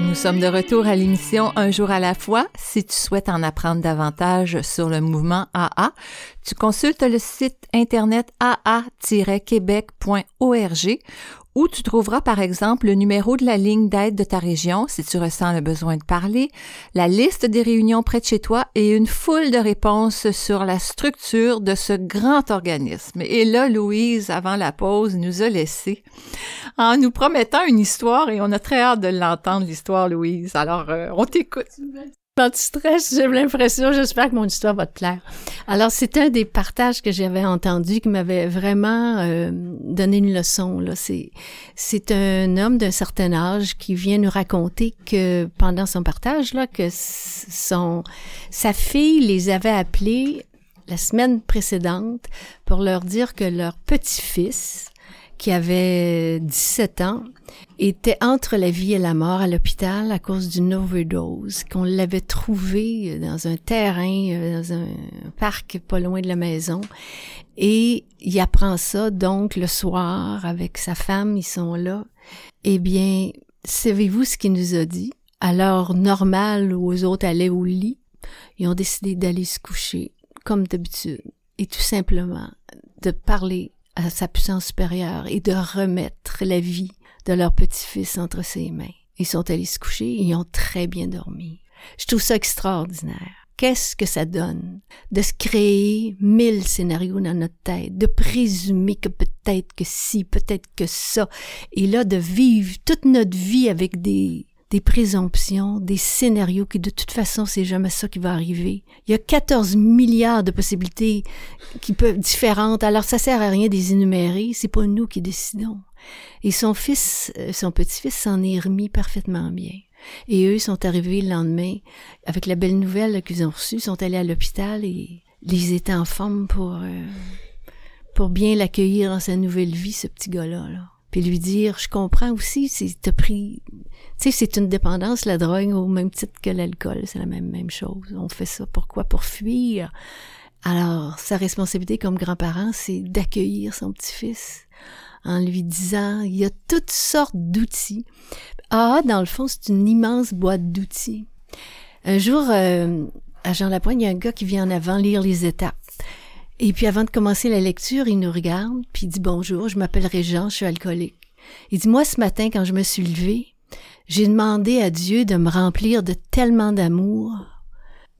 Nous sommes de retour à l'émission Un jour à la fois. Si tu souhaites en apprendre davantage sur le mouvement AA, tu consultes le site internet aa-québec.org où tu trouveras par exemple le numéro de la ligne d'aide de ta région si tu ressens le besoin de parler, la liste des réunions près de chez toi et une foule de réponses sur la structure de ce grand organisme. Et là, Louise, avant la pause, nous a laissé en nous promettant une histoire et on a très hâte de l'entendre, l'histoire, Louise. Alors, euh, on t'écoute. Stresses, j'ai l'impression, j'espère que mon histoire va te plaire. Alors, c'est un des partages que j'avais entendu qui m'avait vraiment euh, donné une leçon. Là, c'est c'est un homme d'un certain âge qui vient nous raconter que pendant son partage là, que son sa fille les avait appelés la semaine précédente pour leur dire que leur petit-fils qui avait 17 ans, était entre la vie et la mort à l'hôpital à cause d'une overdose, qu'on l'avait trouvé dans un terrain, euh, dans un parc pas loin de la maison. Et il apprend ça, donc, le soir, avec sa femme, ils sont là. Eh bien, savez-vous ce qu'il nous a dit? À l'heure normale où aux autres allaient au lit, ils ont décidé d'aller se coucher, comme d'habitude, et tout simplement de parler à sa puissance supérieure et de remettre la vie de leur petit-fils entre ses mains. Ils sont allés se coucher et ils ont très bien dormi. Je trouve ça extraordinaire. Qu'est-ce que ça donne de se créer mille scénarios dans notre tête, de présumer que peut-être que si, peut-être que ça, et là de vivre toute notre vie avec des des présomptions, des scénarios qui de toute façon c'est jamais ça qui va arriver. Il y a 14 milliards de possibilités qui peuvent différentes. Alors ça sert à rien de les énumérer, c'est pas nous qui décidons. Et son fils, euh, son petit-fils s'en est remis parfaitement bien. Et eux sont arrivés le lendemain avec la belle nouvelle qu'ils ont reçue, sont allés à l'hôpital et ils étaient en forme pour euh, pour bien l'accueillir dans sa nouvelle vie, ce petit gars-là. Là. Puis lui dire, je comprends aussi, c'est t'as pris, tu sais, c'est une dépendance la drogue au même titre que l'alcool, c'est la même même chose. On fait ça pourquoi? Pour fuir. Alors sa responsabilité comme grand-parent, c'est d'accueillir son petit-fils en lui disant, il y a toutes sortes d'outils. Ah, dans le fond, c'est une immense boîte d'outils. Un jour, euh, à Jean Lapointe, il y a un gars qui vient en avant lire les étapes. Et puis avant de commencer la lecture, il nous regarde, puis il dit bonjour, je m'appelle Régent, je suis alcoolique. Il dit moi ce matin quand je me suis levé, j'ai demandé à Dieu de me remplir de tellement d'amour,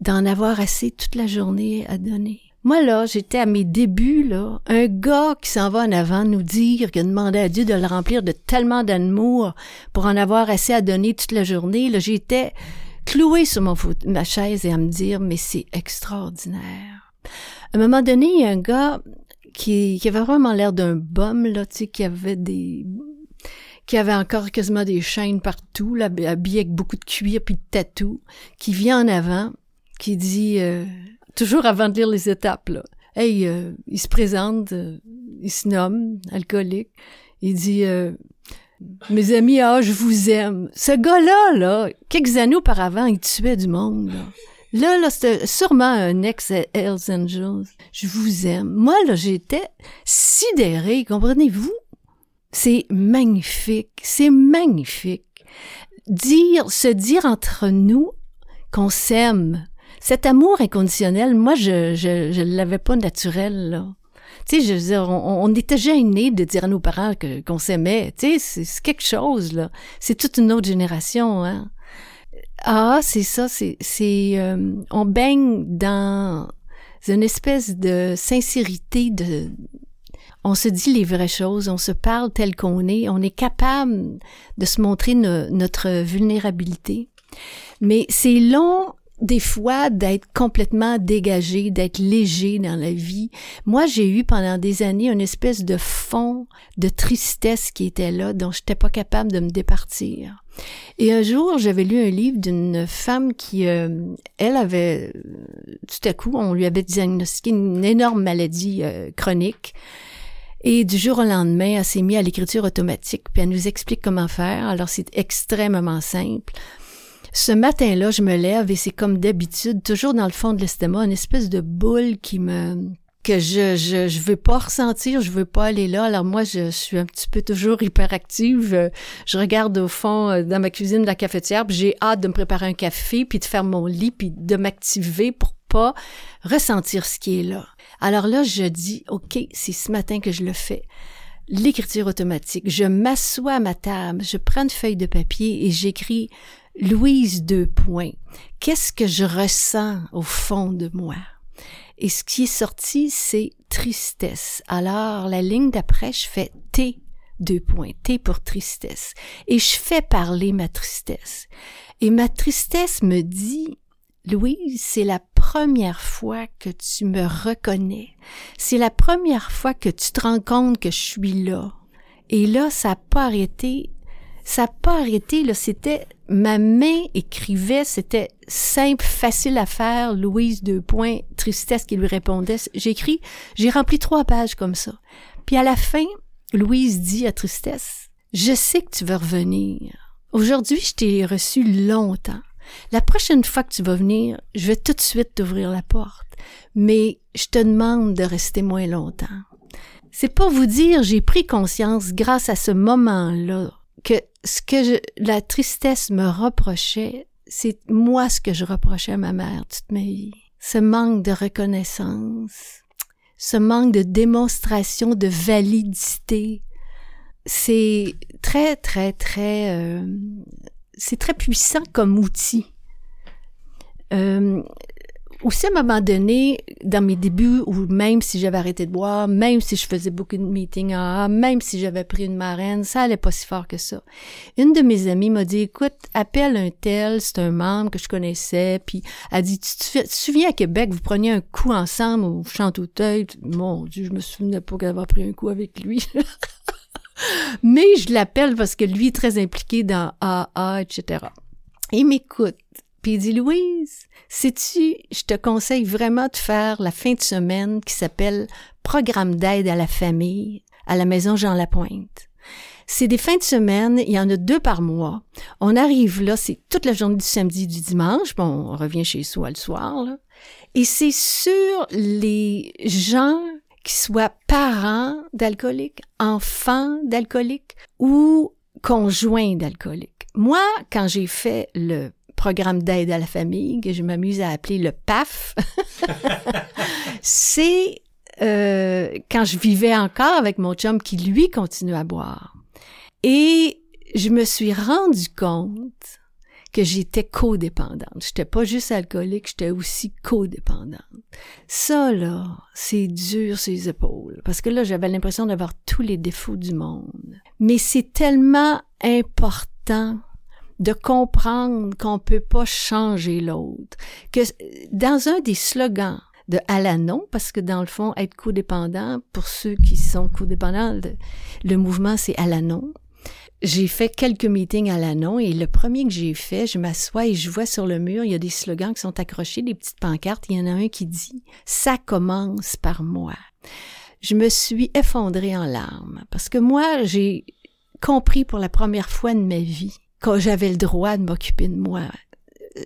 d'en avoir assez toute la journée à donner. Moi là, j'étais à mes débuts là, un gars qui s'en va en avant nous dire qu'il a demandé à Dieu de le remplir de tellement d'amour pour en avoir assez à donner toute la journée, là j'étais cloué sur mon ma chaise et à me dire mais c'est extraordinaire. À un moment donné, il y a un gars qui, avait vraiment l'air d'un bum, là, tu sais, qui avait des qui avait encore quasiment des chaînes partout, là, habillé avec beaucoup de cuir puis de tatou, qui vient en avant, qui dit, euh, toujours avant de lire les étapes, là, hey, euh, il se présente, euh, il se nomme, alcoolique, il dit, mes amis, ah, je vous aime. Ce gars-là, là, quelques années auparavant, il tuait du monde. Là, là, c'était sûrement un ex-Hells Angels. Je vous aime. Moi, là, j'étais sidérée, comprenez-vous? C'est magnifique. C'est magnifique. Dire, se dire entre nous qu'on s'aime. Cet amour inconditionnel, moi, je, je, je l'avais pas naturel, là. Tu sais, je veux dire, on, on était gênés de dire à nos parents qu'on s'aimait. Tu sais, c'est quelque chose, là. C'est toute une autre génération, hein. Ah, c'est ça, c'est, c'est, euh, on baigne dans une espèce de sincérité de, on se dit les vraies choses, on se parle tel qu'on est, on est capable de se montrer notre vulnérabilité. Mais c'est long des fois d'être complètement dégagé, d'être léger dans la vie. Moi, j'ai eu pendant des années une espèce de fond de tristesse qui était là, dont je n'étais pas capable de me départir. Et un jour, j'avais lu un livre d'une femme qui, euh, elle avait, tout à coup, on lui avait diagnostiqué une énorme maladie euh, chronique. Et du jour au lendemain, elle s'est mise à l'écriture automatique, puis elle nous explique comment faire. Alors, c'est extrêmement simple. Ce matin-là, je me lève et c'est comme d'habitude, toujours dans le fond de l'estomac, une espèce de boule qui me que je je je veux pas ressentir, je veux pas aller là. Alors moi je suis un petit peu toujours hyperactive. Je regarde au fond euh, dans ma cuisine de la cafetière, puis j'ai hâte de me préparer un café, puis de faire mon lit, puis de m'activer pour pas ressentir ce qui est là. Alors là je dis OK, c'est ce matin que je le fais. L'écriture automatique. Je m'assois à ma table, je prends une feuille de papier et j'écris Louise deux points. Qu'est-ce que je ressens au fond de moi? Et ce qui est sorti, c'est tristesse. Alors, la ligne d'après, je fais T deux points, T pour tristesse. Et je fais parler ma tristesse. Et ma tristesse me dit, Louise, c'est la première fois que tu me reconnais. C'est la première fois que tu te rends compte que je suis là. Et là, ça n'a pas arrêté ça n'a pas arrêté, là, c'était, ma main écrivait, c'était simple, facile à faire, Louise, deux points, tristesse qui lui répondait. J'écris, j'ai rempli trois pages comme ça. Puis à la fin, Louise dit à Tristesse, je sais que tu vas revenir. Aujourd'hui, je t'ai reçu longtemps. La prochaine fois que tu vas venir, je vais tout de suite t'ouvrir la porte. Mais je te demande de rester moins longtemps. C'est pour vous dire, j'ai pris conscience grâce à ce moment-là que ce que la tristesse me reprochait, c'est moi ce que je reprochais à ma mère toute ma vie. Ce manque de reconnaissance, ce manque de démonstration de validité, c'est très, très, très, euh, c'est très puissant comme outil. Euh, aussi, à un moment donné, dans mes débuts, ou même si j'avais arrêté de boire, même si je faisais beaucoup de meetings à même si j'avais pris une marraine, ça allait pas si fort que ça. Une de mes amies m'a dit, écoute, appelle un tel, c'est un membre que je connaissais, puis elle dit, tu te, souviens à Québec, vous preniez un coup ensemble au Chanteauteuil? Mon Dieu, je me souvenais pas avait pris un coup avec lui. Mais je l'appelle parce que lui est très impliqué dans AA, etc. Il m'écoute. Puis il dit, Louise, sais-tu, je te conseille vraiment de faire la fin de semaine qui s'appelle Programme d'aide à la famille à la maison Jean Lapointe. C'est des fins de semaine, il y en a deux par mois. On arrive là, c'est toute la journée du samedi, du dimanche. Bon, on revient chez soi le soir, là. Et c'est sur les gens qui soient parents d'alcooliques, enfants d'alcooliques ou conjoints d'alcooliques. Moi, quand j'ai fait le programme d'aide à la famille, que je m'amuse à appeler le PAF, c'est euh, quand je vivais encore avec mon chum qui, lui, continue à boire. Et je me suis rendu compte que j'étais codépendante. J'étais pas juste alcoolique, j'étais aussi codépendante. Ça, là, c'est dur sur les épaules. Parce que là, j'avais l'impression d'avoir tous les défauts du monde. Mais c'est tellement important de comprendre qu'on peut pas changer l'autre. Que dans un des slogans de Alanon, parce que dans le fond, être codépendant, pour ceux qui sont codépendants, le, le mouvement, c'est Alanon. J'ai fait quelques meetings à l'annon et le premier que j'ai fait, je m'assois et je vois sur le mur, il y a des slogans qui sont accrochés, des petites pancartes. Il y en a un qui dit « Ça commence par moi ». Je me suis effondrée en larmes parce que moi, j'ai compris pour la première fois de ma vie que j'avais le droit de m'occuper de moi.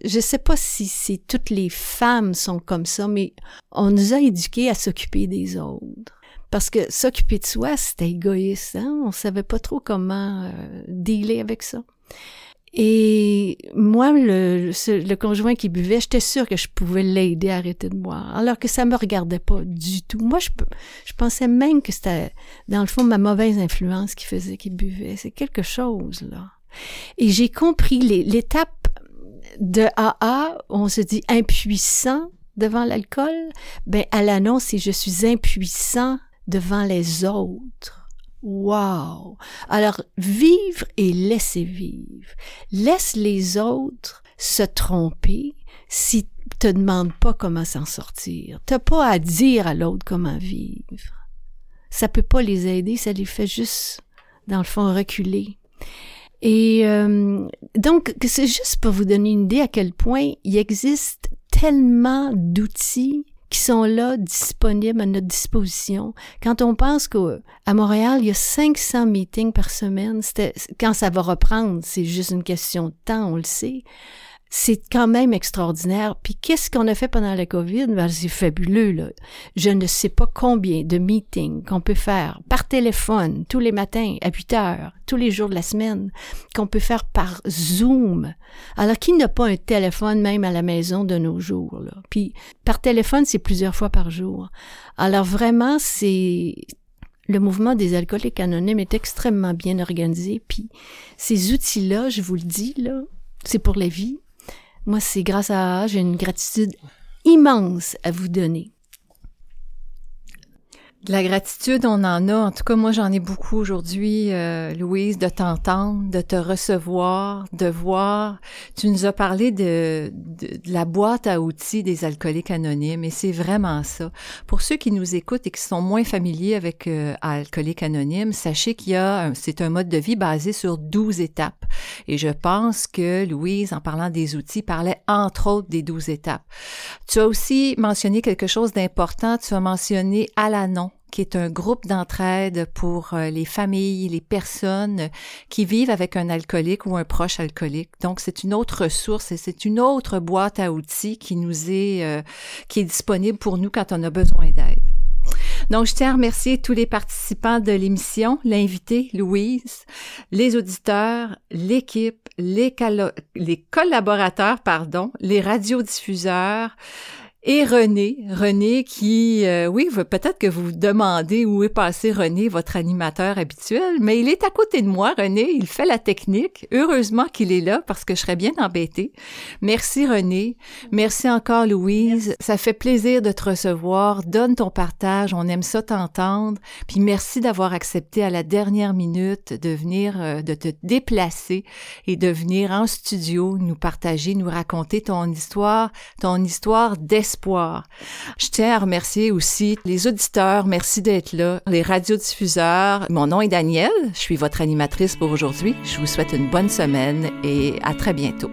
Je sais pas si, toutes les femmes sont comme ça, mais on nous a éduqués à s'occuper des autres. Parce que s'occuper de soi, c'était égoïste. Hein? On savait pas trop comment euh, dealer avec ça. Et moi, le, le conjoint qui buvait, j'étais sûre que je pouvais l'aider à arrêter de boire, alors que ça me regardait pas du tout. Moi, je, je pensais même que c'était, dans le fond, ma mauvaise influence qui faisait qu'il buvait. C'est quelque chose, là. Et j'ai compris l'étape de AA, on se dit impuissant devant l'alcool. Ben, à l'annonce, c'est je suis impuissant devant les autres. Wow! Alors, vivre et laisser vivre. Laisse les autres se tromper si te demandent pas comment s'en sortir. T'as pas à dire à l'autre comment vivre. Ça peut pas les aider, ça les fait juste, dans le fond, reculer. Et euh, donc, c'est juste pour vous donner une idée à quel point il existe tellement d'outils qui sont là, disponibles à notre disposition. Quand on pense qu'à Montréal, il y a 500 meetings par semaine, quand ça va reprendre, c'est juste une question de temps, on le sait c'est quand même extraordinaire. Puis qu'est-ce qu'on a fait pendant la COVID? Ben, c'est fabuleux, là. Je ne sais pas combien de meetings qu'on peut faire par téléphone tous les matins à 8 heures, tous les jours de la semaine, qu'on peut faire par Zoom. Alors, qui n'a pas un téléphone même à la maison de nos jours? Puis, par téléphone, c'est plusieurs fois par jour. Alors, vraiment, c'est le mouvement des alcooliques anonymes est extrêmement bien organisé. Puis ces outils-là, je vous le dis, là, c'est pour la vie. Moi, c'est grâce à j'ai une gratitude immense à vous donner. De la gratitude, on en a. En tout cas, moi, j'en ai beaucoup aujourd'hui, euh, Louise, de t'entendre, de te recevoir, de voir. Tu nous as parlé de, de, la boîte à outils des alcooliques anonymes, et c'est vraiment ça. Pour ceux qui nous écoutent et qui sont moins familiers avec euh, Alcooliques anonymes, sachez qu'il y a, c'est un mode de vie basé sur 12 étapes. Et je pense que Louise, en parlant des outils, parlait entre autres des 12 étapes. Tu as aussi mentionné quelque chose d'important. Tu as mentionné Alanon qui est un groupe d'entraide pour euh, les familles, les personnes qui vivent avec un alcoolique ou un proche alcoolique. Donc, c'est une autre ressource et c'est une autre boîte à outils qui nous est, euh, qui est disponible pour nous quand on a besoin d'aide. Donc, je tiens à remercier tous les participants de l'émission, l'invité Louise, les auditeurs, l'équipe, les, les collaborateurs, pardon, les radiodiffuseurs, et René, René qui, euh, oui, peut-être que vous vous demandez où est passé René, votre animateur habituel, mais il est à côté de moi, René, il fait la technique. Heureusement qu'il est là parce que je serais bien embêtée. Merci René, merci encore Louise, ça fait plaisir de te recevoir, donne ton partage, on aime ça t'entendre, puis merci d'avoir accepté à la dernière minute de venir, euh, de te déplacer et de venir en studio nous partager, nous raconter ton histoire, ton histoire je tiens à remercier aussi les auditeurs. Merci d'être là. Les radiodiffuseurs. Mon nom est Danielle. Je suis votre animatrice pour aujourd'hui. Je vous souhaite une bonne semaine et à très bientôt.